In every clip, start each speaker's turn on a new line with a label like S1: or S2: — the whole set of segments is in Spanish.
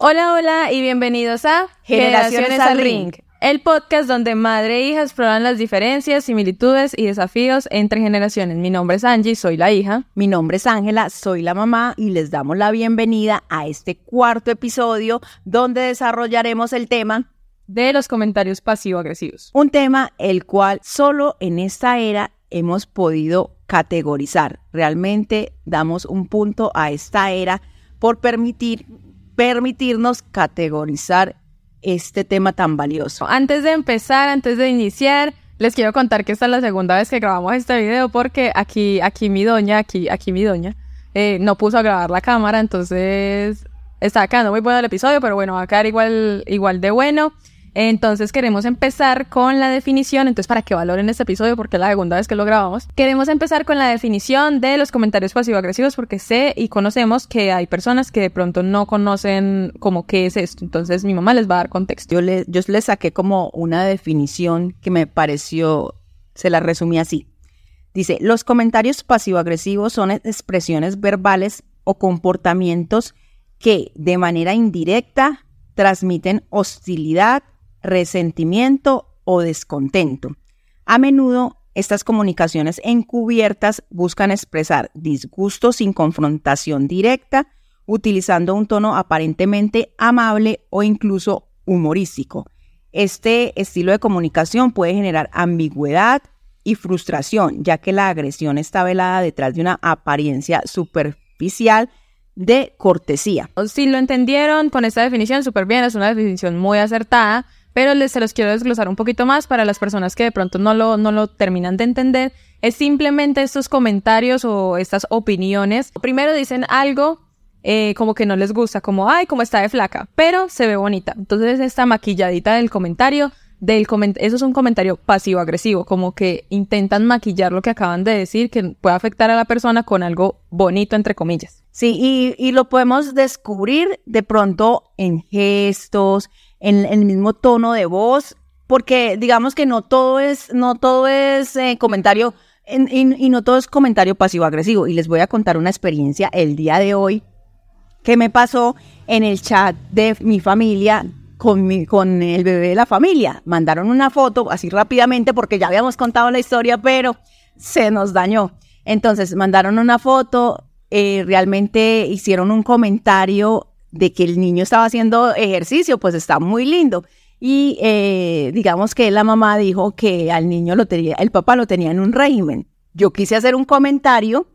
S1: Hola, hola y bienvenidos a
S2: Generaciones al Ring,
S1: el podcast donde madre e hija exploran las diferencias, similitudes y desafíos entre generaciones. Mi nombre es Angie, soy la hija.
S2: Mi nombre es Ángela, soy la mamá y les damos la bienvenida a este cuarto episodio donde desarrollaremos el tema
S1: de los comentarios pasivo-agresivos.
S2: Un tema el cual solo en esta era hemos podido categorizar. Realmente damos un punto a esta era por permitir permitirnos categorizar este tema tan valioso.
S1: Antes de empezar, antes de iniciar, les quiero contar que esta es la segunda vez que grabamos este video porque aquí, aquí mi doña, aquí, aquí mi doña, eh, no puso a grabar la cámara, entonces está quedando muy bueno el episodio, pero bueno, va a quedar igual, igual de bueno. Entonces queremos empezar con la definición, entonces para que valoren este episodio porque es la segunda vez que lo grabamos, queremos empezar con la definición de los comentarios pasivo-agresivos porque sé y conocemos que hay personas que de pronto no conocen como qué es esto, entonces mi mamá les va a dar contexto.
S2: Yo, le, yo les saqué como una definición que me pareció, se la resumí así. Dice, los comentarios pasivo-agresivos son expresiones verbales o comportamientos que de manera indirecta transmiten hostilidad, resentimiento o descontento. A menudo, estas comunicaciones encubiertas buscan expresar disgusto sin confrontación directa, utilizando un tono aparentemente amable o incluso humorístico. Este estilo de comunicación puede generar ambigüedad y frustración, ya que la agresión está velada detrás de una apariencia superficial de cortesía.
S1: Si lo entendieron con esta definición, súper bien, es una definición muy acertada pero se los quiero desglosar un poquito más para las personas que de pronto no lo, no lo terminan de entender. Es simplemente estos comentarios o estas opiniones. Primero dicen algo eh, como que no les gusta, como, ay, como está de flaca, pero se ve bonita. Entonces esta maquilladita del comentario, del eso es un comentario pasivo-agresivo, como que intentan maquillar lo que acaban de decir, que puede afectar a la persona con algo bonito, entre comillas.
S2: Sí, y, y lo podemos descubrir de pronto en gestos, en, el mismo tono de voz, porque digamos que no todo es, no todo es eh, comentario y no todo es comentario pasivo-agresivo. Y les voy a contar una experiencia el día de hoy que me pasó en el chat de mi familia con, mi, con el bebé de la familia. Mandaron una foto así rápidamente porque ya habíamos contado la historia, pero se nos dañó. Entonces mandaron una foto, eh, realmente hicieron un comentario de que el niño estaba haciendo ejercicio, pues está muy lindo. Y eh, digamos que la mamá dijo que al niño lo tenía, el papá lo tenía en un régimen. Yo quise hacer un comentario,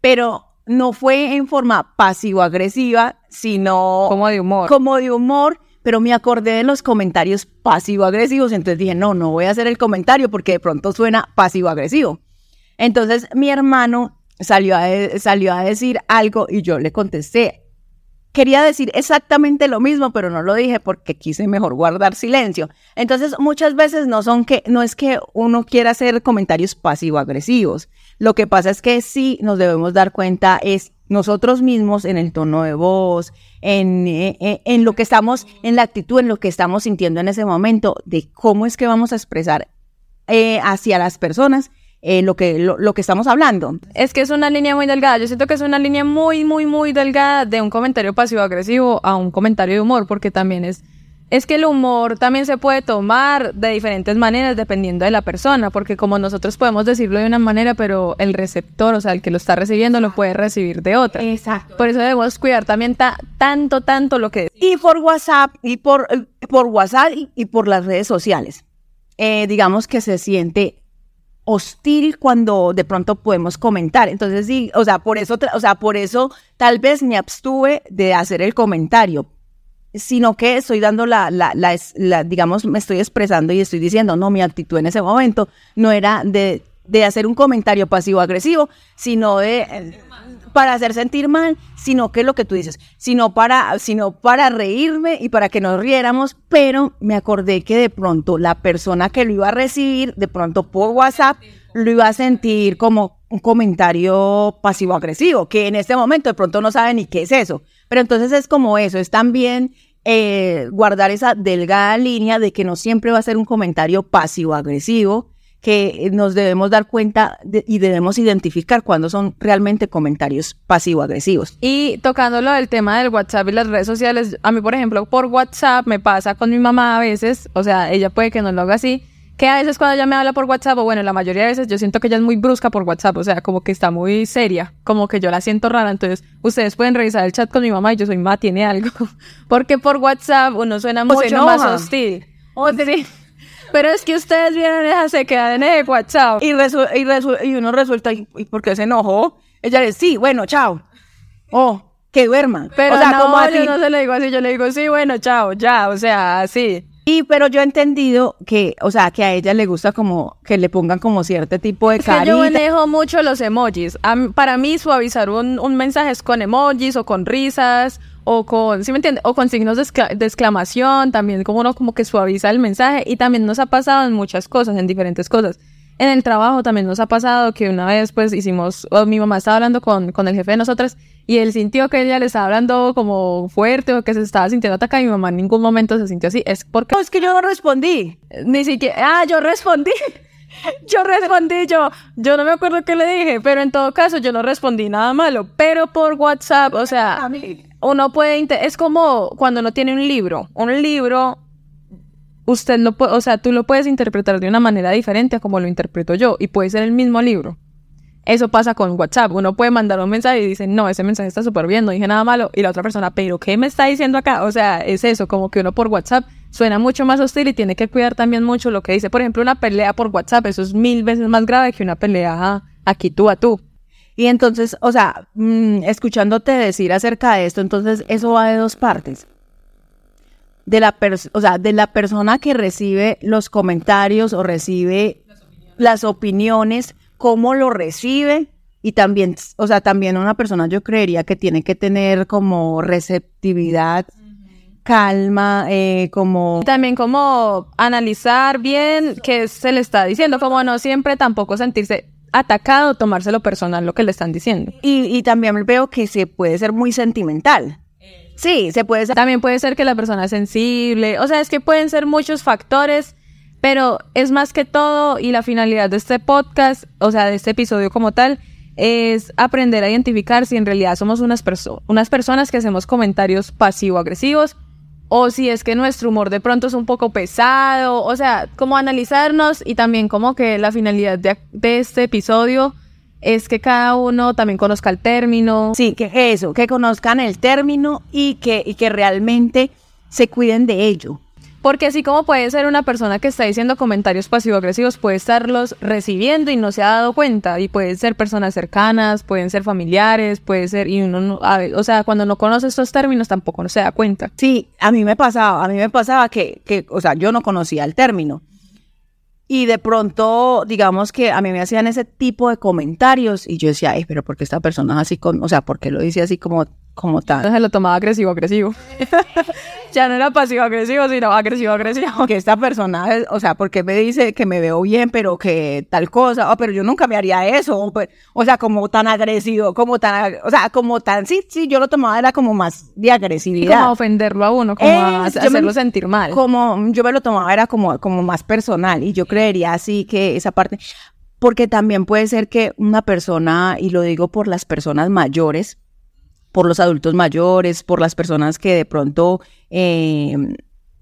S2: pero no fue en forma pasivo-agresiva, sino
S1: como de humor.
S2: Como de humor, pero me acordé de los comentarios pasivo-agresivos, entonces dije, no, no voy a hacer el comentario porque de pronto suena pasivo-agresivo. Entonces mi hermano salió a, salió a decir algo y yo le contesté, quería decir exactamente lo mismo, pero no lo dije porque quise mejor guardar silencio. Entonces, muchas veces no son que, no es que uno quiera hacer comentarios pasivo-agresivos. Lo que pasa es que sí nos debemos dar cuenta es nosotros mismos en el tono de voz, en, eh, eh, en, lo que estamos, en la actitud, en lo que estamos sintiendo en ese momento, de cómo es que vamos a expresar eh, hacia las personas eh, lo, que, lo, que estamos hablando.
S1: Es que es una línea muy delgada. Yo siento que es una línea muy, muy, muy delgada de un comentario pasivo-agresivo a un comentario de humor, porque también es, es que el humor también se puede tomar de diferentes maneras dependiendo de la persona, porque como nosotros podemos decirlo de una manera, pero el receptor, o sea, el que lo está recibiendo, lo puede recibir de otra.
S2: Exacto.
S1: Por eso debemos cuidar también tanto, tanto lo que...
S2: Y por WhatsApp, y por, por WhatsApp y, por las redes sociales. Eh, digamos que se siente hostil cuando de pronto podemos comentar. Entonces, sí, o sea, por eso, o sea, por eso tal vez me abstuve de hacer el comentario, sino que estoy dando la, la, la, digamos, me estoy expresando y estoy diciendo, no, mi actitud en ese momento no era de, de hacer un comentario pasivo-agresivo, sino de para hacer sentir mal, sino que lo que tú dices, sino para, sino para reírme y para que nos riéramos, pero me acordé que de pronto la persona que lo iba a recibir, de pronto por WhatsApp, lo iba a sentir como un comentario pasivo-agresivo, que en este momento de pronto no sabe ni qué es eso. Pero entonces es como eso, es también eh, guardar esa delgada línea de que no siempre va a ser un comentario pasivo-agresivo, que nos debemos dar cuenta de- y debemos identificar cuándo son realmente comentarios pasivo-agresivos.
S1: Y tocándolo del tema del WhatsApp y las redes sociales, a mí, por ejemplo, por WhatsApp me pasa con mi mamá a veces, o sea, ella puede que no lo haga así, que a veces cuando ella me habla por WhatsApp, o bueno, la mayoría de veces yo siento que ella es muy brusca por WhatsApp, o sea, como que está muy seria, como que yo la siento rara, entonces ustedes pueden revisar el chat con mi mamá y yo soy mamá, tiene algo, porque por WhatsApp uno suena
S2: O
S1: mucho más hostil. Sí. Pero es que ustedes vienen esa se quedan en el WhatsApp.
S2: Y, resu- y, resu- y uno resulta, ¿y, por qué se enojó? Ella le dice, sí, bueno, chao. Oh, que duerma.
S1: Pero
S2: o sea,
S1: no,
S2: como así.
S1: yo no se lo digo así, yo le digo, sí, bueno, chao, ya, o sea, así.
S2: Y pero yo he entendido que, o sea, que a ella le gusta como que le pongan como cierto tipo de
S1: Es que yo manejo mucho los emojis. A para mí, suavizar un, un mensaje es con emojis o con risas o con, ¿sí me entiende? O con signos de, de exclamación, también como uno como que suaviza el mensaje y también nos ha pasado en muchas cosas, en diferentes cosas. En el trabajo también nos ha pasado que una vez pues hicimos, mi mamá estaba hablando con, con el jefe de nosotras y él sintió que ella le estaba hablando como fuerte o que se estaba sintiendo atacada y mi mamá en ningún momento se sintió así. Es porque
S2: No, es que yo no respondí.
S1: ni siquiera, ah, yo respondí. Yo respondí, yo, yo no me acuerdo qué le dije, pero en todo caso yo no respondí nada malo. Pero por WhatsApp, o sea,
S2: mí.
S1: Uno puede, es como cuando uno tiene un libro. Un libro, usted lo puede, o sea, tú lo puedes interpretar de una manera diferente a como lo interpreto yo, y puede ser el mismo libro. Eso pasa con WhatsApp. Uno puede mandar un mensaje y dice, no, ese mensaje está súper bien, no dije nada malo. Y la otra persona, pero ¿qué me está diciendo acá? O sea, es eso, como que uno por WhatsApp suena mucho más hostil y tiene que cuidar también mucho lo que dice. Por ejemplo, una pelea por WhatsApp, eso es mil veces más grave que una pelea aquí tú a tú.
S2: Y entonces, o sea, mm, escuchándote decir acerca de esto, entonces eso va de dos partes. De la o sea, de la persona que recibe los comentarios o recibe las opiniones, cómo lo recibe y también, o sea, también una persona yo creería que tiene que tener como receptividad, calma, eh, como
S1: También como analizar bien qué se le está diciendo, como no siempre tampoco sentirse atacado, tomárselo personal lo que le están diciendo.
S2: y, y también veo que se puede ser muy sentimental. Sí, se puede ser
S1: También puede ser que la persona es sensible, o sea, es que pueden ser muchos factores, pero es más que todo y la finalidad de este podcast, o sea, de este episodio como tal, es aprender a identificar si en realidad somos unas, perso- unas personas que hacemos comentarios pasivo-agresivos o si es que nuestro humor de pronto es un poco pesado, o sea, como analizarnos y también como que la finalidad de, este episodio es que cada uno también conozca el término,
S2: Sí, que eso, que conozcan el término y que, y que realmente se cuiden de ello.
S1: Porque así como puede ser una persona que está diciendo comentarios pasivo-agresivos, puede estarlos recibiendo y no se ha dado cuenta. Y pueden ser personas cercanas, pueden ser familiares, puede ser, y uno no, a o sea, cuando no conoce estos términos tampoco no se da cuenta.
S2: Sí, a mí me pasaba, a mí me pasaba que, que o sea, yo no conocía el término. Y de pronto, digamos que a mí me hacían ese tipo de comentarios y yo decía, ay, pero ¿por qué esta persona es así con, o sea, ¿por qué lo dice así como, como tal?
S1: Entonces lo tomaba agresivo-agresivo. ya no era pasivo-agresivo, sino agresivo-agresivo.
S2: Que esta persona, es- o sea, ¿por qué me dice que me veo bien, pero que tal cosa? Oh, pero yo nunca me haría eso. O, pe- o sea, como tan agresivo, como tan, o sea, como tan, sí, sí, yo lo tomaba, era como más de agresividad.
S1: como a ofenderlo a uno, como a
S2: Es- yo me-
S1: hacerlo sentir mal.
S2: Como yo me lo tomaba era como, como más personal y yo creería así que esa parte, porque también puede ser que una persona, y lo digo por las personas mayores, por los adultos mayores, por las personas que de pronto eh,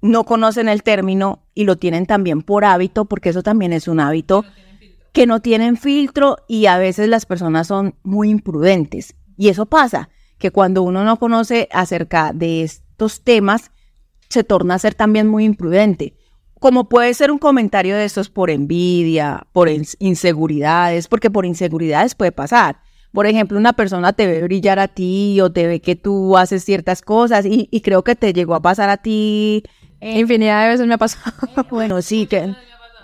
S2: no conocen el término y lo tienen también por hábito, porque eso también es un hábito, que no tienen filtro y a veces las personas son muy imprudentes. Y eso pasa, que cuando uno no conoce acerca de estos temas, se torna a ser también muy imprudente. Como puede ser un comentario de estos por envidia, por ins- inseguridades, porque por inseguridades puede pasar. Por ejemplo, una persona te ve brillar a ti o te ve que tú haces ciertas cosas y, y creo que te llegó a pasar a ti.
S1: Infinidad de veces me ha pasado.
S2: Bueno, sí, que,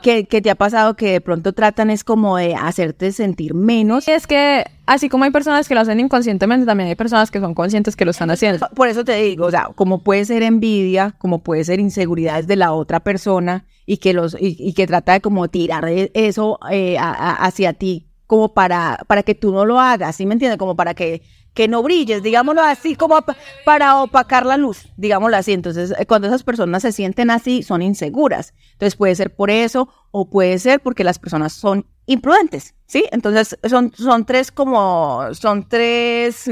S2: que, que te ha pasado que de pronto tratan es como de hacerte sentir menos.
S1: Es que, así como hay personas que lo hacen inconscientemente, también hay personas que son conscientes que lo están haciendo.
S2: Por eso te digo, o sea, como puede ser envidia, como puede ser inseguridades de la otra persona y que los y, y que trata de como tirar de eso eh, a- a- hacia ti como para para que tú no lo hagas, ¿sí me entiendes? Como para que que no brilles, digámoslo así, como pa- para opacar la luz, digámoslo así. Entonces, eh, cuando esas personas se sienten así, son inseguras. Entonces, puede ser por eso o puede ser porque las personas son imprudentes, ¿sí? Entonces, son, son tres como, son tres,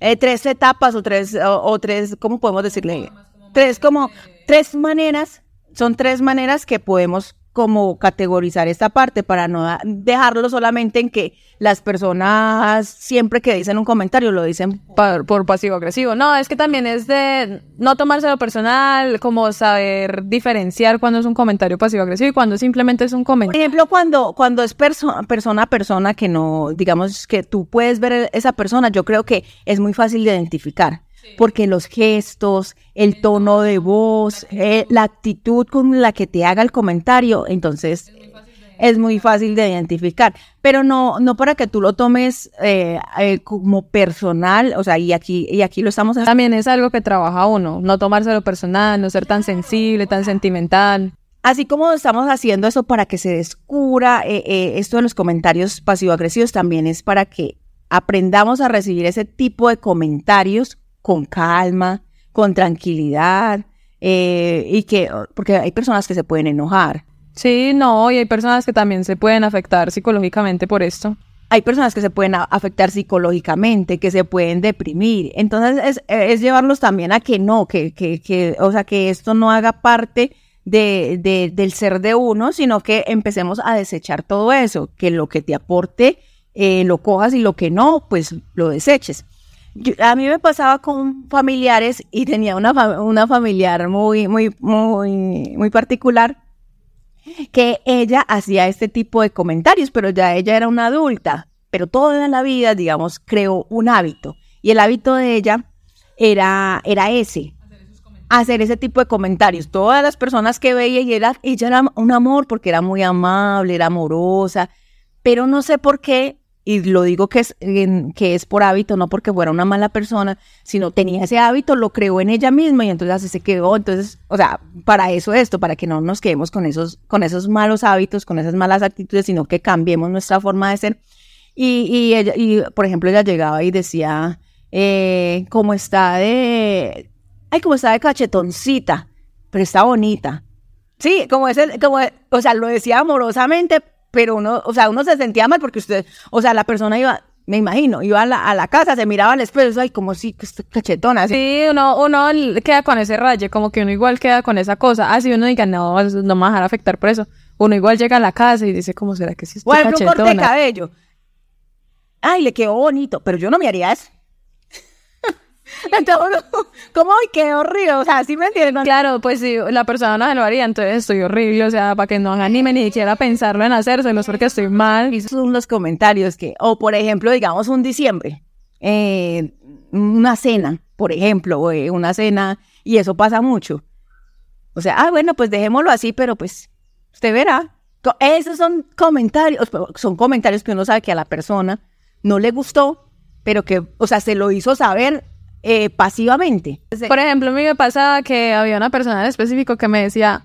S2: eh, tres etapas o tres, o, o tres, ¿cómo podemos decirle? Tres como, tres maneras, son tres maneras que podemos como categorizar esta parte para no dejarlo solamente en que las personas siempre que dicen un comentario lo dicen
S1: por, por pasivo-agresivo. No, es que también es de no tomárselo personal, como saber diferenciar cuando es un comentario pasivo-agresivo y cuando simplemente es un
S2: Por
S1: comentario.
S2: ejemplo, cuando, cuando es perso- persona a persona que no, digamos que tú puedes ver esa persona, yo creo que es muy fácil de identificar. Porque los gestos, el tono de voz, eh, la actitud con la que te haga el comentario, entonces es muy fácil de identificar. Pero no, no para que tú lo tomes eh, eh, como personal, o sea, y aquí, y aquí lo estamos haciendo.
S1: También es algo que trabaja uno, no tomárselo personal, no ser tan sensible, tan sentimental.
S2: Así como estamos haciendo eso para que se descubra eh, eh, esto de los comentarios pasivo-agresivos, también es para que aprendamos a recibir ese tipo de comentarios con calma, con tranquilidad, eh, y que, porque hay personas que se pueden enojar,
S1: Sí, no, y hay personas que también se pueden afectar psicológicamente por esto.
S2: hay personas que se pueden afectar psicológicamente, que se pueden deprimir. Entonces es, es llevarlos también a que no, que, que, que, o sea, que esto no haga parte de, de- del ser de uno, sino que empecemos a desechar todo eso, que lo que te aporte eh, lo cojas y lo que no, pues lo deseches. A mí me pasaba con familiares y tenía una, una familiar muy, muy, muy, muy particular que ella hacía este tipo de comentarios, pero ya ella era una adulta, pero toda la vida, digamos, creó un hábito. Y el hábito de ella era, era ese, hacer ese tipo de comentarios. Todas las personas que veía y era, ella era un amor porque era muy amable, era amorosa, pero no sé por qué, y lo digo que es, que es por hábito, no porque fuera una mala persona, sino tenía ese hábito, lo creó en ella misma y entonces así se quedó. Entonces, o sea, para eso esto, para que no nos quedemos con esos, con esos malos hábitos, con esas malas actitudes, sino que cambiemos nuestra forma de ser. Y, y ella, y por ejemplo, ella llegaba y decía, eh, está de, ay, como está de cachetoncita, pero está bonita. Sí, como ese, como, o sea, lo decía amorosamente, pero uno, o sea, uno se sentía mal porque usted, o sea, la persona iba, me imagino, iba a la, a la casa, se miraba al espejo, ay, como si, cachetona, así.
S1: Sí, uno, uno queda con ese raye, como que uno igual queda con esa cosa. Así uno diga, no, no me va a dejar afectar por eso. Uno igual llega a la casa y dice, ¿cómo será que sí estoy
S2: ejemplo, un corte de
S1: cachetona?
S2: cabello. Ay, le quedó bonito, pero yo no me haría eso. Entonces, ¿cómo quedó horrible? O sea, ¿sí me entienden?
S1: Claro, pues si la persona no se lo haría, entonces estoy horrible, o sea, para que no anime ni siquiera pensarlo en hacérselos porque estoy mal.
S2: Esos son los comentarios que, o por ejemplo, digamos un diciembre, eh, una cena, por ejemplo, eh, una cena, y eso pasa mucho. O sea, ah, bueno, pues dejémoslo así, pero pues usted verá. Esos son comentarios, pero son comentarios que uno sabe que a la persona no le gustó, pero que, o sea, se lo hizo saber eh, pasivamente.
S1: Por ejemplo, a mí me pasaba que había una persona en específico que me decía,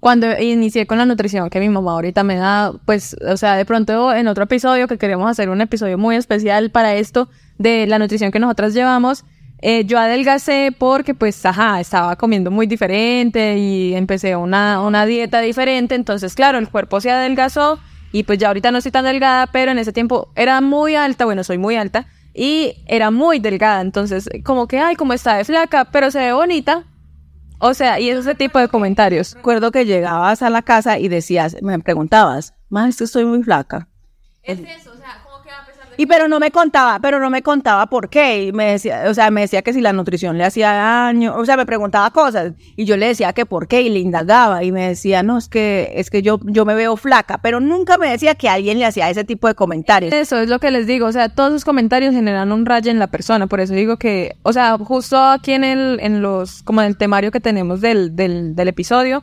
S1: cuando inicié con la nutrición que mi mamá ahorita me da, pues, o sea, de pronto en otro episodio que queremos hacer un episodio muy especial para esto de la nutrición que nosotras llevamos, eh, yo adelgacé porque, pues, ajá, estaba comiendo muy diferente y empecé una, una dieta diferente, entonces, claro, el cuerpo se adelgazó y pues ya ahorita no estoy tan delgada, pero en ese tiempo era muy alta, bueno, soy muy alta, y era muy delgada, entonces como que, ay, como está de flaca, pero se ve bonita. O sea, y ese tipo de comentarios.
S2: Recuerdo que llegabas a la casa y decías, me preguntabas, más es que estoy muy flaca.
S1: Es eso, o sea, como que a pesar de...
S2: Y pero no me contaba, pero no me contaba por qué. Y me decía, o sea, me decía que si la nutrición le hacía daño, o sea, me preguntaba cosas. Y yo le decía que por qué y le indagaba. Y me decía, "No, es que es que yo yo me veo flaca", pero nunca me decía que alguien le hacía ese tipo de comentarios.
S1: Eso es lo que les digo, o sea, todos esos comentarios generan un rayo en la persona, por eso digo que, o sea, justo aquí en el, en los, como en el temario que tenemos del, del, del episodio,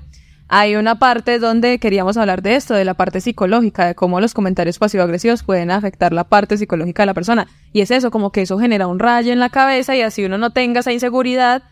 S1: hay una parte donde queríamos hablar de esto, de la parte psicológica, de cómo los comentarios pasivo-agresivos pueden afectar la parte psicológica de la persona. Y es eso, como que eso genera un rayo en la cabeza y así uno no tenga esa inseguridad,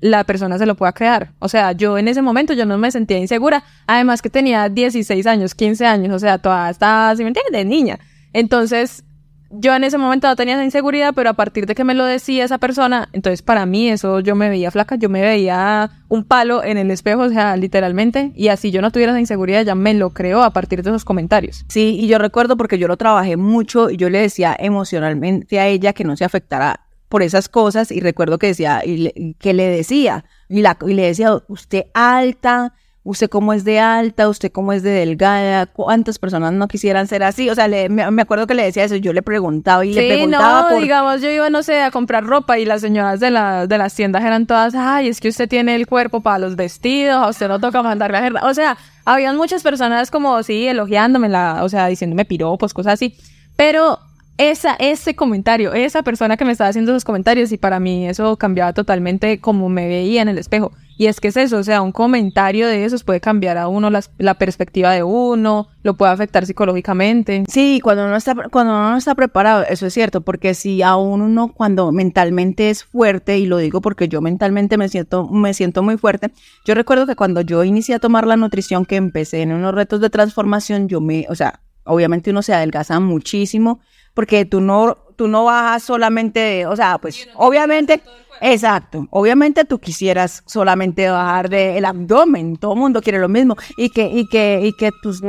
S1: la persona se lo pueda crear. O sea, yo en ese momento yo no me sentía insegura, además que tenía 16 años, 15 años, o sea, todavía estaba, si me entiendes, de niña. Entonces, yo en ese momento no tenía esa inseguridad, pero a partir de que me lo decía esa persona, entonces para mí eso yo me veía flaca, yo me veía un palo en el espejo, o sea, literalmente, y así yo no tuviera esa inseguridad, ya me lo creó a partir de esos comentarios.
S2: Sí, y yo recuerdo porque yo lo trabajé mucho y yo le decía emocionalmente a ella que no se afectara por esas cosas y recuerdo que decía, y le- que le decía, y, la, y le decía, usted alta, usted cómo es de alta, usted cómo es de delgada, cuántas personas no quisieran ser así, o sea, le- me, me acuerdo que le decía eso, yo le preguntaba y le preguntaba
S1: no,
S2: por...
S1: digamos, yo iba, no sé, a comprar ropa y las señoras de, la, de las tiendas eran todas, ay, es que usted tiene el cuerpo para los vestidos, a usted no toca mandarle a. O sea, habían muchas personas como, sí, elogiándome, la, o sea, diciéndome piropos, cosas así, pero esa, ese comentario, esa persona que me estaba haciendo esos comentarios y para mí eso cambiaba totalmente como me veía en el espejo. Y es que es eso, o sea, un comentario de esos puede cambiar a uno las- la perspectiva de uno, lo puede afectar psicológicamente.
S2: Sí, cuando uno está cuando uno no está preparado, eso es cierto, porque si aún uno cuando mentalmente es fuerte y lo digo porque yo mentalmente me siento me siento muy fuerte. Yo recuerdo que cuando yo inicié a tomar la nutrición que empecé en unos retos de transformación, yo me, o sea, obviamente uno se adelgaza muchísimo porque tú no tú no bajas solamente, de- o sea, pues obviamente Exacto. Obviamente tú quisieras solamente bajar del abdomen. Todo el mundo quiere lo mismo. Y que, y que, y que tus,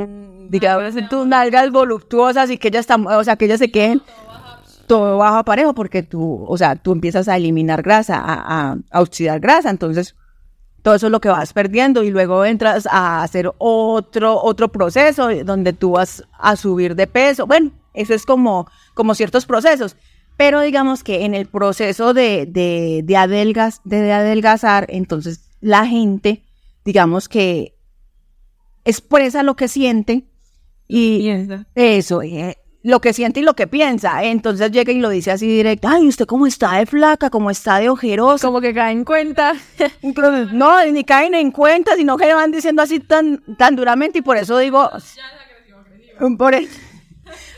S2: digamos, tus nalgas voluptuosas y que ellas están, o sea, que ellas se queden todo bajo parejo porque tú, o sea, tú empiezas a eliminar grasa, a, a, a oxidar grasa. Entonces, todo eso es lo que vas perdiendo y luego entras a hacer otro, otro proceso donde tú vas a subir de peso. Bueno, eso es como, como ciertos procesos. Pero digamos que en el proceso de, de, de, adelgaz, de, de adelgazar, entonces la gente, digamos que expresa lo que siente y
S1: Piensa.
S2: eso, eh, lo que siente y lo que piensa. Entonces llega y lo dice así directo, ay, usted cómo está de flaca, cómo está de ojerosa.
S1: Como que cae en cuenta.
S2: No, ni caen en cuenta, sino que van diciendo así tan, tan duramente y por eso digo, por, e-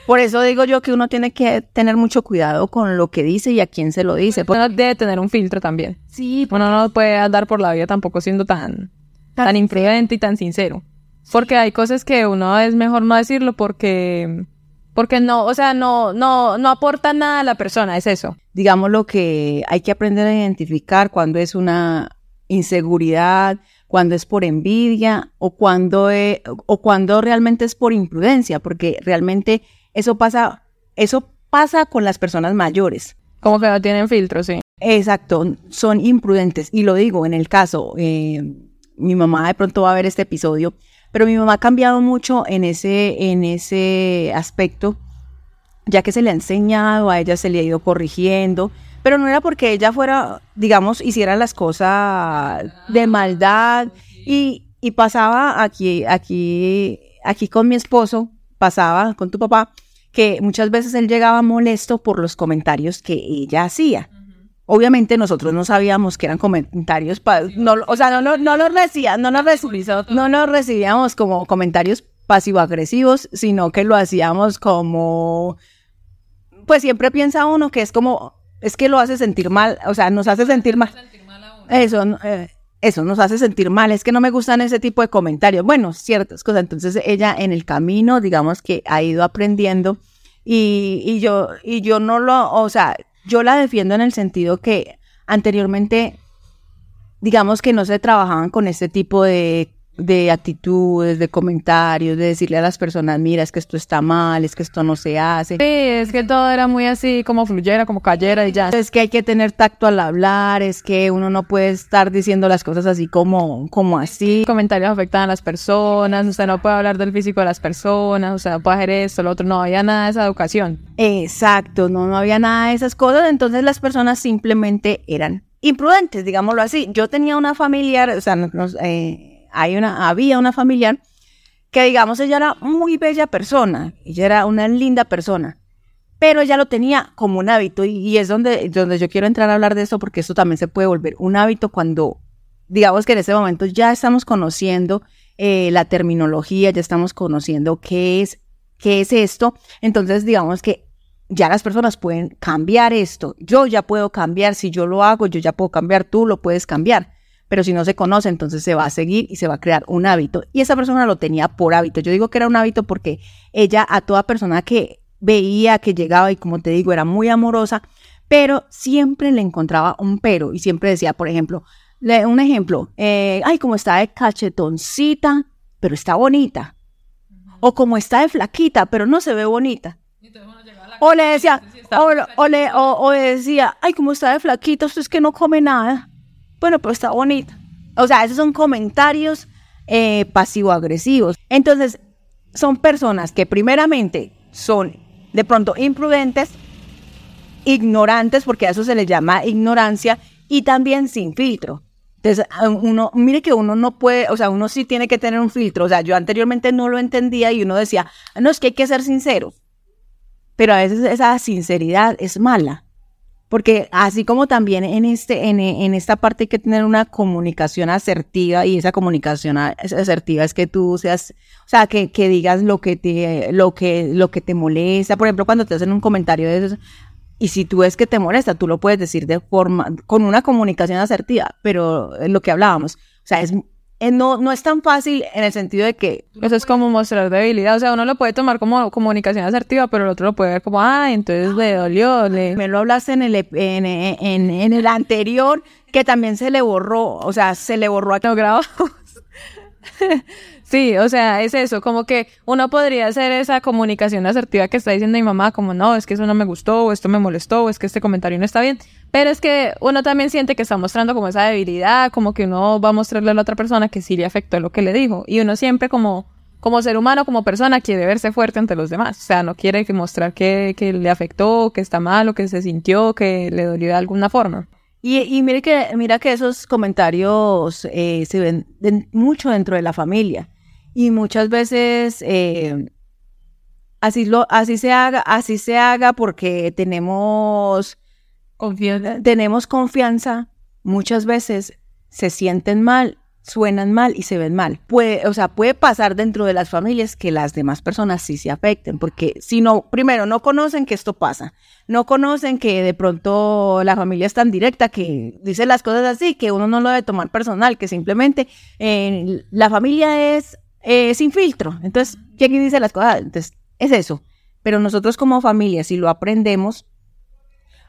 S2: por eso digo yo que uno tiene que tener mucho cuidado con lo que dice y a quién se lo dice.
S1: Uno debe tener un filtro también.
S2: sí,
S1: Uno no puede andar por la vida tampoco siendo tan, tan imprudente y tan sincero. Porque hay cosas que uno es mejor no decirlo porque, porque no, o sea, no, no, no aporta nada a la persona, es eso.
S2: digamos lo que hay que aprender a identificar cuando es una inseguridad, cuando es por envidia o cuando, eh, o cuando realmente es por imprudencia, porque realmente eso pasa, eso pasa con las personas mayores.
S1: Como que no tienen filtro, sí.
S2: Exacto, son imprudentes. Y lo digo en el caso, eh, mi mamá de pronto va a ver este episodio, pero mi mamá ha cambiado mucho en ese, en ese aspecto, ya que se le ha enseñado, a ella se le ha ido corrigiendo, pero no era porque ella fuera, digamos, hiciera las cosas de maldad y, y pasaba aquí, aquí, aquí con mi esposo, pasaba con tu papá, que muchas veces él llegaba molesto por los comentarios que ella hacía. Obviamente nosotros no sabíamos que eran comentarios, pa- no, o sea, no, no, no los recibíamos, no los reci- no los recibíamos como comentarios pasivo-agresivos, sino que lo hacíamos como, pues siempre piensa uno que es como, es que lo hace sentir mal, o sea, nos hace sentir mal. Eso, eh, eso nos hace sentir mal, es que no me gustan ese tipo de comentarios. Bueno, ciertas cosas. Entonces ella en el camino, digamos que ha ido aprendiendo y, y yo, y yo no lo, o sea, yo la defiendo en el sentido que anteriormente, digamos que no se trabajaban con este tipo de, de actitudes, de comentarios, de decirle a las personas, mira, es que esto está mal, es que esto no se hace.
S1: Sí, es que todo era muy así, como fluyera, como cayera y ya.
S2: Es que hay que tener tacto al hablar, es que uno no puede estar diciendo las cosas así como, como así.
S1: comentarios afectan a las personas, usted no puede hablar del físico de las personas, usted no puede hacer esto, lo otro, no había nada de esa educación.
S2: Exacto, no, no había nada de esas cosas, entonces las personas simplemente eran imprudentes, digámoslo así. Yo tenía una familiar, o sea, nos- nos, eh, hay una, había una familiar que, digamos, ella era muy bella persona, ella era una linda persona, pero ella lo tenía como un hábito y, es donde, donde yo quiero entrar a hablar de eso porque esto también se puede volver un hábito cuando, digamos que en ese momento ya estamos conociendo eh, la terminología, ya estamos conociendo qué es, qué es esto, entonces digamos que ya las personas pueden cambiar esto. Yo ya puedo cambiar, si yo lo hago, yo ya puedo cambiar, tú lo puedes cambiar. Pero si no se conoce, entonces se va a seguir y se va a crear un hábito. Y esa persona lo tenía por hábito. Yo digo que era un hábito porque ella a toda persona que veía que llegaba y como te digo, era muy amorosa, pero siempre le encontraba un pero y siempre decía, por ejemplo, un ejemplo, eh, ay, como está de cachetoncita, pero está bonita. O como está de flaquita, pero no se ve bonita. O le decía, o, le, o, decía, ay, como está de flaquita, usted es que no come nada. Bueno, pero está bonita. O sea, esos son comentarios eh, pasivo-agresivos. Entonces, son personas que primeramente son de pronto imprudentes, ignorantes, porque a eso se les llama ignorancia, y también sin filtro. Entonces, uno, mire que uno no puede, o sea, uno sí tiene que tener un filtro. O sea, yo anteriormente no lo entendía y uno decía, no, es que hay que ser sincero. Pero a veces esa sinceridad es mala. Porque así como también en, este, en, en, esta parte hay que tener una comunicación asertiva y esa comunicación asertiva es que tú seas, o sea, que, que digas lo que, te, lo, que, lo que te molesta. Por ejemplo, cuando te hacen un comentario de eso, y si tú ves que te molesta, tú lo puedes decir de forma, con una comunicación asertiva, pero es lo que hablábamos. O sea, es no, no es tan fácil en el sentido de que...
S1: Eso es como mostrar debilidad, o sea, uno lo puede tomar como comunicación asertiva, pero el otro lo puede ver como, ah, entonces le dolió, le...
S2: Me lo hablaste en el, en, en, en el anterior, que también se le borró, o sea, se le borró a
S1: no grabamos. Sí, o sea, es eso, como que uno podría hacer esa comunicación asertiva que está diciendo mi mamá, como no, es que eso no me gustó, o esto me molestó, o es que este comentario no está bien, pero es que uno también siente que está mostrando como esa debilidad, como que uno va a mostrarle a la otra persona que sí le afectó lo que le dijo, y uno siempre como, como ser humano, como persona, quiere verse fuerte ante los demás, o sea, no quiere que mostrar que, que le afectó, que está mal, o que se sintió, que le dolió de alguna forma.
S2: Y, y mire que, mira que esos comentarios eh, se ven mucho dentro de la familia. Y muchas veces eh, así, lo, así se haga, así se haga porque tenemos confianza. Tenemos confianza, muchas veces se sienten mal, suenan mal y se ven mal. Puede, o sea, puede pasar dentro de las familias que las demás personas sí se afecten, porque si no, primero, no conocen que esto pasa, no conocen que de pronto la familia es tan directa que dice las cosas así, que uno no lo debe tomar personal, que simplemente eh, la familia es eh, sin filtro. Entonces, ¿quién dice las cosas? Entonces, es eso. Pero nosotros como familia, si lo aprendemos,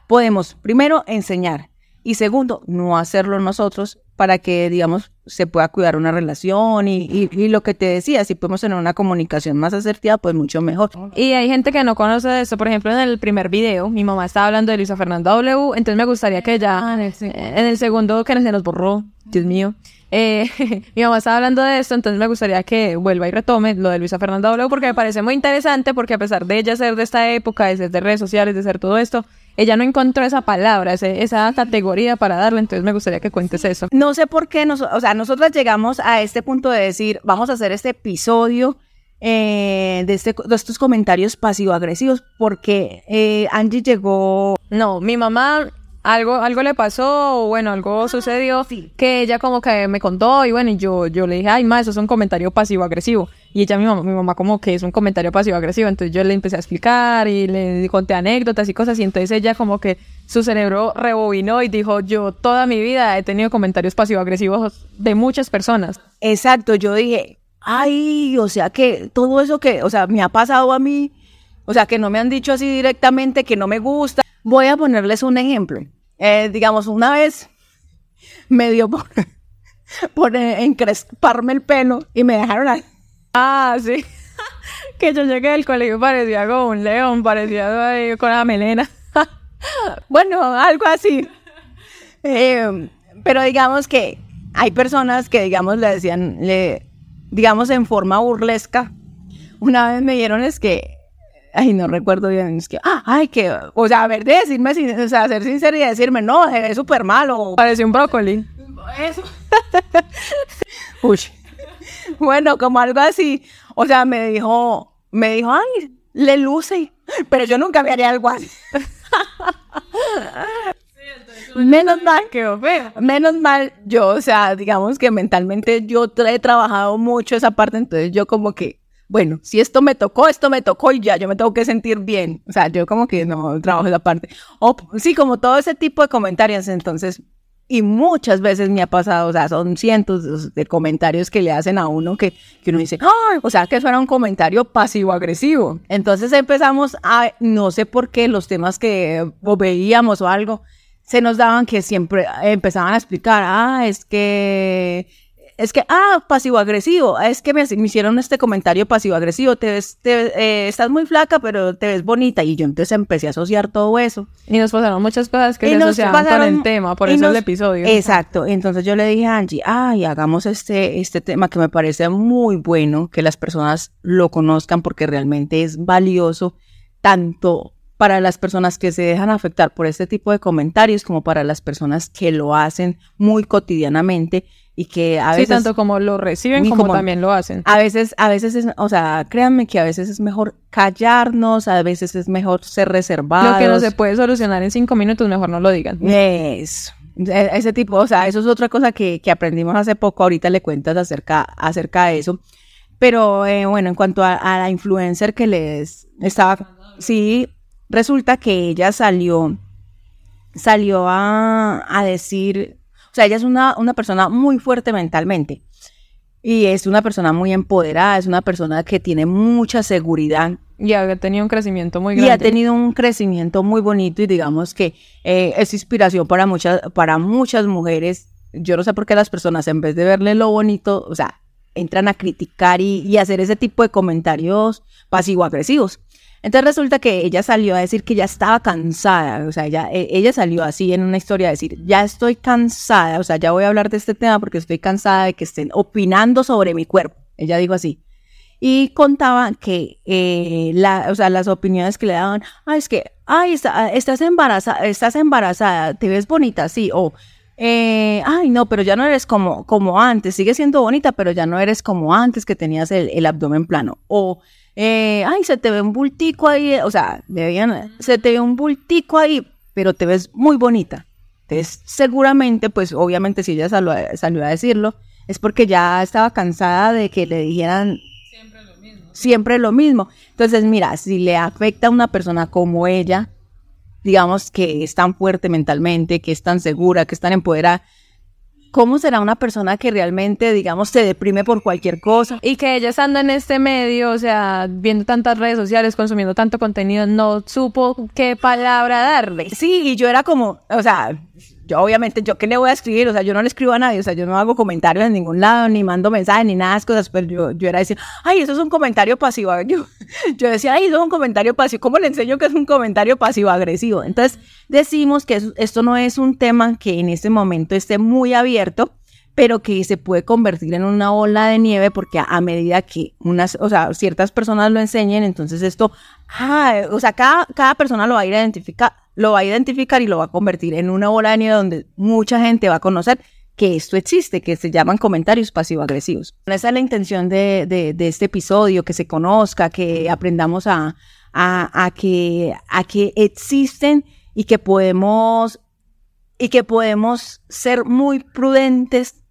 S2: podemos primero enseñar y segundo, no hacerlo nosotros para que, digamos, se pueda cuidar una relación y, y, lo que te decía, si podemos tener una comunicación más asertiva, pues mucho mejor.
S1: Y hay gente que no conoce eso, por ejemplo, en el primer video, mi mamá estaba hablando de Luisa Fernanda W, entonces me gustaría que ya, ah, en el segundo que se nos borró, Dios mío, eh, mi mamá estaba hablando de esto, entonces me gustaría que vuelva y retome lo de Luisa Fernanda W porque me parece muy interesante porque a pesar de ella ser de esta época, de ser de redes sociales, de ser todo esto, ella no encontró esa palabra, esa categoría para darle, entonces me gustaría que cuentes eso.
S2: No sé por qué, nos, o sea, nosotras llegamos a este punto de decir, vamos a hacer este episodio eh, de, este, de, estos comentarios pasivo-agresivos porque eh, Angie llegó...
S1: No, mi mamá algo, algo le pasó, bueno, algo ah, sucedió que ella como que me contó y bueno, y yo, yo le dije, ay, ma, eso es un comentario pasivo-agresivo. Y ella, mi mamá, mi mamá como que es un comentario pasivo-agresivo, entonces yo le empecé a explicar y le conté anécdotas y cosas y entonces ella como que su cerebro rebobinó y dijo, yo toda mi vida he tenido comentarios pasivo-agresivos de muchas personas.
S2: Exacto, yo dije, ay, o sea que todo eso que, o sea, me ha pasado a mí, o sea, que no me han dicho así directamente, que no me gusta. Voy a ponerles un ejemplo. Eh, digamos, una vez me dio por, por encresparme el pelo y me dejaron ahí.
S1: Ah, sí. que yo llegué del colegio parecía como un león, parecía con la melena.
S2: bueno, algo así. Eh, pero digamos que hay personas que, digamos, le decían, le, digamos, en forma burlesca. Una vez me dieron es que ay, no recuerdo bien, es que, ah, ay, que, o sea, a ver, decirme, o sea, ser sincero y decirme, no, es súper malo.
S1: Parece un brócoli.
S2: Eso. Uy. Bueno, como algo así. O sea, me dijo, me dijo, ay, le luce. Pero yo nunca me haría algo así. menos mal que menos mal yo, o sea, digamos que mentalmente yo he trabajado mucho esa parte, entonces yo como que bueno, si esto me tocó, esto me tocó y ya, yo me tengo que sentir bien. O sea, yo como que no trabajo esa parte. O sí, como todo ese tipo de comentarios. Entonces, y muchas veces me ha pasado, o sea, son cientos de comentarios que le hacen a uno que, que uno dice, ¡ay! O sea, que eso era un comentario pasivo-agresivo. Entonces empezamos a, no sé por qué, los temas que veíamos o algo, se nos daban que siempre empezaban a explicar, ah, es que es que, ah, pasivo-agresivo, es que me, hicieron este comentario pasivo-agresivo, te ves, te, eh, estás muy flaca, pero te ves bonita. Y yo entonces empecé a asociar todo eso.
S1: Y nos pasaron muchas cosas que se asociaban con el tema, por eso el episodio.
S2: Exacto. Entonces yo le dije a Angie, ay, hagamos este, este tema que me parece muy bueno, que las personas lo conozcan porque realmente es valioso, tanto para las personas que se dejan afectar por este tipo de comentarios como para las personas que lo hacen muy cotidianamente y que a veces...
S1: Sí, tanto como lo reciben como, también lo hacen.
S2: A veces, a veces es, o sea, créanme que a veces es mejor callarnos, a veces es mejor ser reservados.
S1: Lo que no se puede solucionar en cinco minutos, mejor no lo digan.
S2: Eso. E, ese tipo, o sea, eso es otra cosa que, que aprendimos hace poco, ahorita le cuentas acerca, acerca de eso. Pero eh, bueno, en cuanto a, a, la influencer que les estaba, sí, resulta que ella salió, salió a, a decir sea, ella es una, una persona muy fuerte mentalmente y es una persona muy empoderada, es una persona que tiene mucha seguridad.
S1: Y ha tenido un crecimiento muy grande.
S2: Y ha tenido un crecimiento muy bonito y digamos que eh, es inspiración para muchas, para muchas mujeres. Yo no sé por qué las personas en vez de verle lo bonito, o sea, entran a criticar y, y hacer ese tipo de comentarios pasivo-agresivos. Entonces resulta que ella salió a decir que ya estaba cansada, o sea, ella, e, ella salió así en una historia a decir, ya estoy cansada, o sea, ya voy a hablar de este tema porque estoy cansada de que estén opinando sobre mi cuerpo. Ella dijo así. Y contaba que eh, la, o sea, las opiniones que le daban, ay, es que, ay, estás embarazada, estás embarazada, te ves bonita, sí, o, eh, ay, no, pero ya no eres como, como antes, sigue siendo bonita, pero ya no eres como antes que tenías el, el abdomen plano, o eh, ay, se te ve un bultico ahí, o sea, debían, se te ve un bultico ahí, pero te ves muy bonita. Entonces, seguramente, pues obviamente si ella salió, salió a decirlo, es porque ya estaba cansada de que le dijeran siempre lo mismo. Siempre lo mismo. Entonces, mira, si le afecta a una persona como ella, digamos que es tan fuerte mentalmente, que es tan segura, que es tan empoderada, ¿Cómo será una persona que realmente, digamos, se deprime por cualquier cosa?
S1: Y que ella estando en este medio, o sea, viendo tantas redes sociales, consumiendo tanto contenido, no supo qué palabra darle.
S2: Sí, y yo era como, o sea, yo obviamente, ¿yo qué le voy a escribir? O sea, yo no le escribo a nadie, o sea, yo no hago comentarios en ningún lado, ni mando mensajes, ni nada de cosas, pero yo, yo era decir, ay, eso es un comentario pasivo. Yo, decía, ay, eso es un comentario pasivo. ¿Cómo le enseño que es un comentario pasivo-agresivo? Entonces, decimos que esto no es un tema que en este momento esté muy abierto, pero que se puede convertir en una ola de nieve porque a, medida que unas, o sea, ciertas personas lo enseñen, entonces esto, ah, o sea, cada, cada persona lo va a ir a identificar lo va a identificar y lo va a convertir en una bola de donde mucha gente va a conocer que esto existe, que se llaman comentarios pasivo-agresivos. Esa es la intención de, de, este episodio, que se conozca, que aprendamos a, a, a, que, a que existen y que podemos y que podemos ser muy prudentes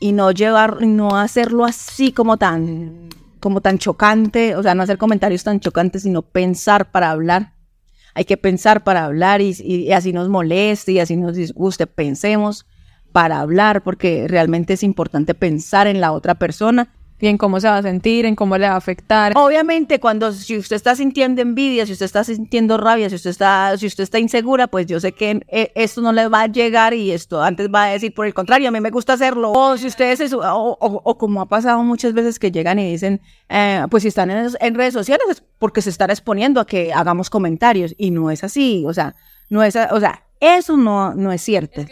S2: y no llevar, no hacerlo así como tan, como tan chocante, o sea, no hacer comentarios tan chocantes, sino pensar para hablar hay que pensar para hablar y, así nos moleste y así nos disguste, pensemos para hablar porque realmente es importante pensar en la otra persona
S1: y en cómo se va a sentir, en cómo le va a afectar.
S2: Obviamente, cuando si usted está sintiendo envidia, si usted está sintiendo rabia, si usted está, si usted está insegura, pues yo sé que eh, esto no le va a llegar y esto antes va a decir por el contrario, a mí me gusta hacerlo. O si ustedes o, o, como ha pasado muchas veces que llegan y dicen, eh, pues si están en, en, redes sociales es porque se están exponiendo a que hagamos comentarios y no es así, o sea, no es, o sea, eso no, no es cierto.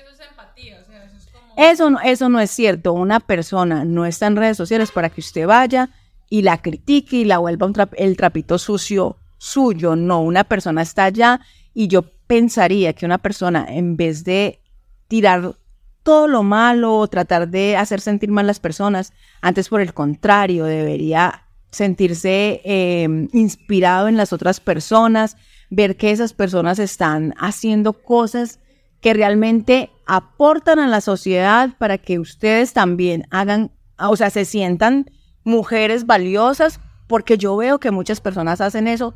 S2: Eso no, eso no es cierto. Una persona no está en redes sociales para que usted vaya y la critique y la vuelva un el trapito sucio suyo. No, una persona está allá y yo pensaría que una persona en vez de tirar todo lo malo o tratar de hacer sentir mal a las personas, antes por el contrario, debería sentirse em, inspirado en las otras personas, ver que esas personas están haciendo cosas que realmente aportan a la sociedad para que ustedes también hagan, o sea, se sientan mujeres valiosas, porque yo veo que muchas personas hacen eso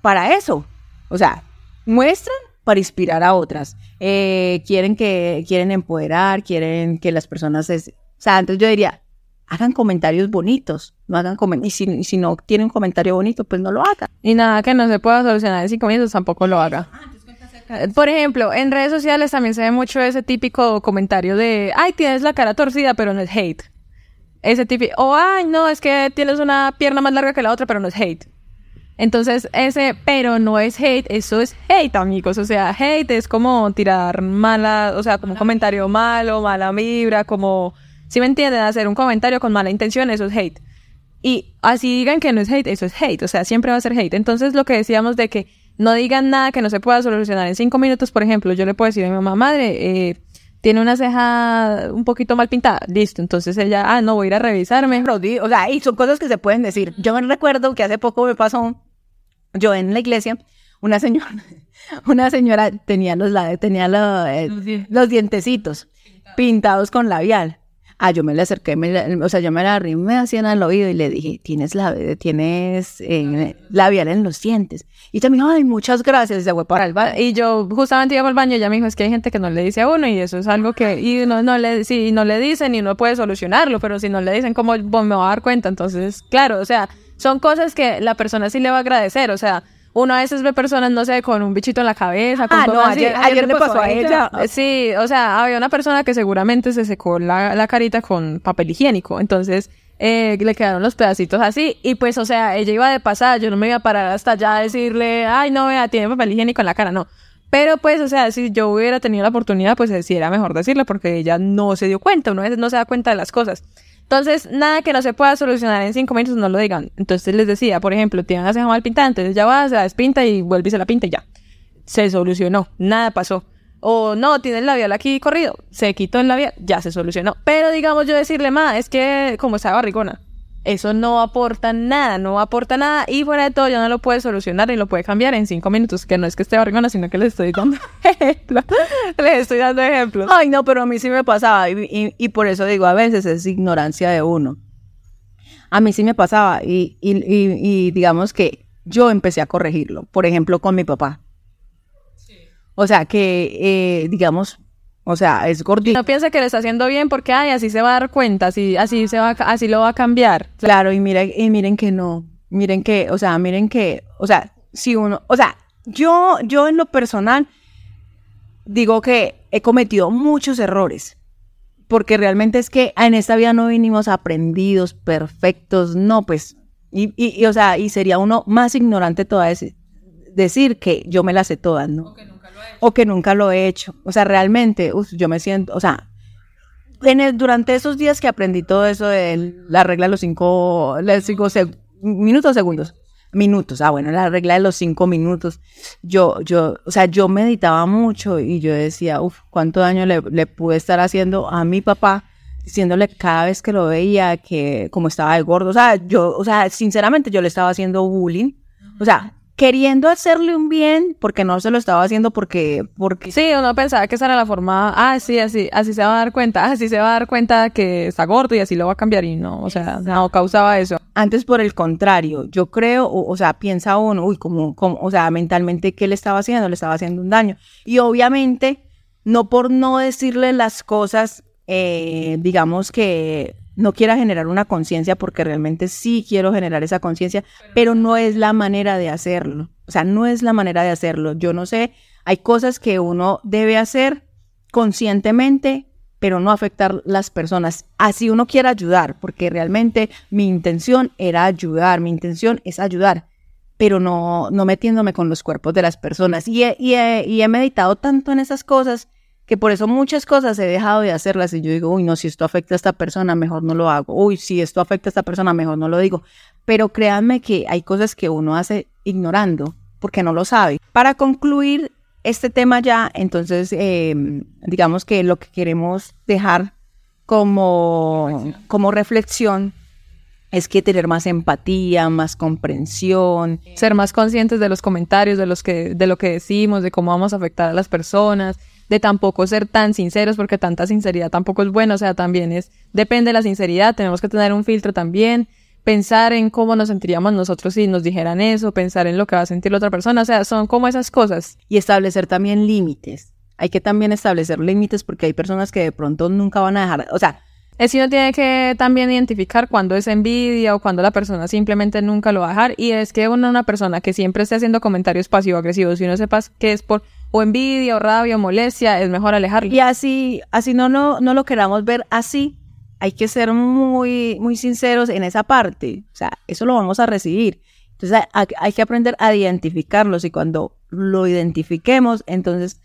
S2: para eso. O sea, muestran para inspirar a otras. Eh, quieren que, quieren empoderar, quieren que las personas, o sea, entonces yo diría, hagan comentarios bonitos, no hagan y si, si no tienen un comentario bonito, pues no lo hagan.
S1: Y nada que no se pueda solucionar en cinco minutos, tampoco lo haga. Por ejemplo, en redes sociales también se ve mucho ese típico comentario de, ay, tienes la cara torcida, pero no es hate. Ese típico, o ay, no, es que tienes una pierna más larga que la otra, pero no es hate. Entonces, ese, pero no es hate, eso es hate, amigos. O sea, hate es como tirar mala, o sea, como un comentario malo, mala vibra, como, si me entienden, hacer un comentario con mala intención, eso es hate. Y así digan que no es hate, eso es hate, o sea, siempre va a ser hate. Entonces, lo que decíamos de que no digan nada que no se pueda solucionar en cinco minutos, por ejemplo, yo le puedo decir a mi mamá, madre, eh, tiene una ceja un poquito mal pintada, listo, entonces ella, ah, no, voy a ir a revisarme.
S2: O sea, y son cosas que se pueden decir. Yo me recuerdo que hace poco me pasó yo en la iglesia, una señora, una señora tenía los, tenía eh, los, dientecitos pintados con labial. Ah, yo me le acerqué, o sea, yo me la arrimé me hacían al oído y le dije, tienes, la, tienes eh, labial en los dientes. Y me dijo, ay, muchas gracias, se fue para el baño.
S1: Y yo justamente iba al baño y ella me dijo, es que hay gente que no le dice a uno y eso es algo que, y no, no le, sí, no le dicen y uno puede solucionarlo, pero si no le dicen, ¿cómo me voy a dar cuenta? Entonces, claro, o sea, son cosas que la persona sí le va a agradecer, o sea, uno a veces ve personas, no sé, con un bichito en la cabeza. Con
S2: ah, no, ayer, ayer, le pasó, a ella.
S1: Sí, o sea, había una persona que seguramente se secó la, la carita con papel higiénico. Entonces, eh, le quedaron los pedacitos así. Y pues, o sea, ella iba de pasada. Yo no me iba a parar hasta allá a decirle, ay, no, vea, tiene papel higiénico en la cara. No. Pero pues, o sea, si yo hubiera tenido la oportunidad, pues sí era mejor decirle porque ella no se dio cuenta. Uno a veces no se da cuenta de las cosas. Entonces, nada que no se pueda solucionar en cinco minutos, no lo digan. Entonces les decía, por ejemplo, tienen la ceja mal pintada, entonces ya va, se la despinta y vuelve y se la pinta y ya. Se solucionó, nada pasó. O no, tiene el labial aquí corrido, se quitó el labial, ya se solucionó. Pero digamos yo decirle, más, es que como está barrigona, eso no aporta nada, no aporta nada y fuera de todo ya no lo puede solucionar y lo puede cambiar en cinco minutos, que no es que esté barrigona, sino que les estoy dando ejemplo. les estoy dando ejemplos.
S2: Ay, no, pero a mí sí me pasaba y, y, por eso digo, a veces es ignorancia de uno. A mí sí me pasaba y, y digamos que yo empecé a corregirlo, por ejemplo, con mi papá. O sea, que, eh, digamos, o sea, es gordito.
S1: No piensa que lo está haciendo bien porque, ay, así se va a dar cuenta, así, así, se va, así lo va a cambiar.
S2: Claro, y miren, y miren que no. Miren que, o sea, miren que, o sea, si uno, o sea, yo, yo en lo personal digo que he cometido muchos errores. Porque realmente es que en esta vida no vinimos aprendidos, perfectos, no, pues, y, y, o sea, y sería uno más ignorante toda decir que yo me las sé todas, ¿no? O que nunca lo he hecho. O sea, realmente, yo me siento, o sea, durante esos días que aprendí todo eso de la regla de los cinco, los cinco minutos, segundos, minutos, ah, bueno, la regla de los cinco minutos, yo, yo, o sea, yo meditaba mucho y yo decía, uff, cuánto daño le, le pude estar haciendo a mi papá diciéndole cada vez que lo veía que como estaba de gordo, o sea, yo, o sea, sinceramente yo le estaba haciendo bullying, o sea, queriendo hacerle un bien porque no se lo estaba haciendo porque porque
S1: sí uno pensaba que esa era la forma ah sí así así se va a dar cuenta así se va a dar cuenta que está gordo y así lo va a cambiar y no o sea no causaba eso.
S2: Antes por el contrario yo creo o, sea piensa uno uy como, como o sea mentalmente qué le estaba haciendo le estaba haciendo un daño y obviamente no por no decirle las cosas eh, digamos que no quiera generar una conciencia porque realmente sí quiero generar esa conciencia, pero no es la manera de hacerlo. O sea, no es la manera de hacerlo. Yo no sé, hay cosas que uno debe hacer conscientemente, pero no afectar las personas. Así uno quiere ayudar, porque realmente mi intención era ayudar, mi intención es ayudar, pero no, no metiéndome con los cuerpos de las personas. Y y y he meditado tanto en esas cosas que por eso muchas cosas he dejado de hacerlas y yo digo, uy, no, si esto afecta a esta persona, mejor no lo hago. Uy, si esto afecta a esta persona, mejor no lo digo. Pero créanme que hay cosas que uno hace ignorando porque no lo sabe. Para concluir este tema ya, entonces, em, digamos que lo que queremos dejar como, como reflexión es que tener más empatía, más comprensión,
S1: ser más conscientes de los comentarios, de los que, de lo que decimos, de cómo vamos a afectar a las personas, de tampoco ser tan sinceros, porque tanta sinceridad tampoco es buena, o sea, también es, depende de la sinceridad, tenemos que tener un filtro también, pensar en cómo nos sentiríamos nosotros si nos dijeran eso, pensar en lo que va a sentir la otra persona, o sea, son como esas cosas.
S2: Y establecer también límites. Hay que también establecer límites porque hay personas que de pronto nunca van a dejar, o sea,
S1: es que uno tiene que también identificar cuando es envidia o cuando la persona simplemente nunca lo va a dejar. Y es que una, una persona que siempre esté haciendo comentarios pasivo-agresivos y uno sepa que es por o envidia o rabia o molestia, es mejor alejarlo.
S2: Y así, así no, no, no lo queramos ver así, hay que ser muy, muy sinceros en esa parte. O sea, eso lo vamos a recibir. Entonces hay, hay que aprender a identificarlos y cuando lo identifiquemos, entonces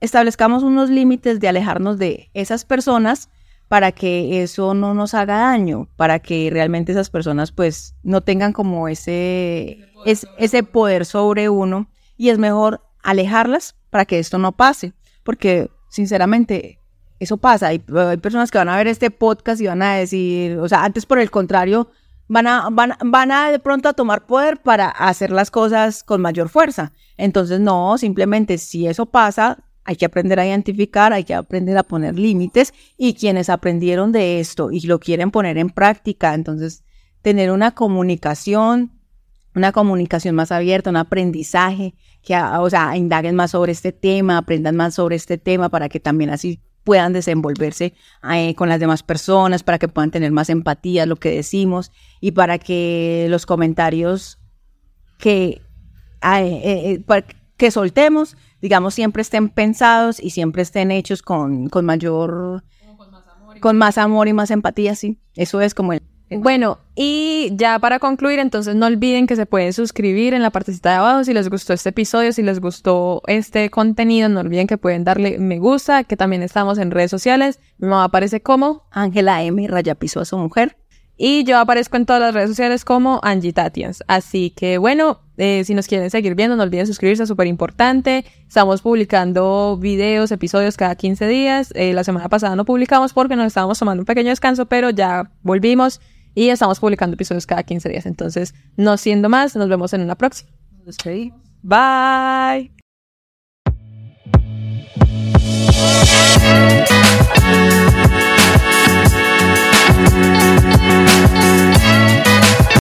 S2: establezcamos unos límites de alejarnos de esas personas para que eso no nos haga daño, para que realmente esas personas pues no tengan como ese, ese poder sobre uno y es mejor alejarlas para que esto no pase, porque sinceramente eso pasa, hay, personas que van a ver este podcast y van a decir, o sea, antes por el contrario, van a, van, van a de pronto a tomar poder para hacer las cosas con mayor fuerza. Entonces, no, simplemente si eso pasa, hay que aprender a identificar, hay que aprender a poner límites y quienes aprendieron de esto y lo quieren poner en práctica, entonces tener una comunicación, una comunicación más abierta, un aprendizaje, que, o sea, indaguen más sobre este tema, aprendan más sobre este tema para que también así puedan desenvolverse eh, con las demás personas, para que puedan tener más empatía, lo que decimos, y para que los comentarios que, eh, eh, que soltemos digamos, siempre estén pensados y siempre estén hechos con, con mayor, con más, amor y más empatía, sí. Eso es como el...
S1: Bueno, y ya para concluir, entonces no olviden que se pueden suscribir en la partecita de abajo si les gustó este episodio, si les gustó este contenido, no olviden que pueden darle me gusta, que también estamos en redes sociales. Mi mamá aparece como
S2: Ángela M. Raya Piso a su mujer.
S1: Y yo aparezco en todas las redes sociales como Angie Tatians. Así que bueno, eh, si nos quieren seguir viendo, no olviden suscribirse, es súper importante. Estamos publicando videos, episodios cada 15 días. Eh, la semana pasada no publicamos porque nos estábamos tomando un pequeño descanso, pero ya volvimos y estamos publicando episodios cada 15 días. Entonces, no siendo más, nos vemos en una próxima. Bye.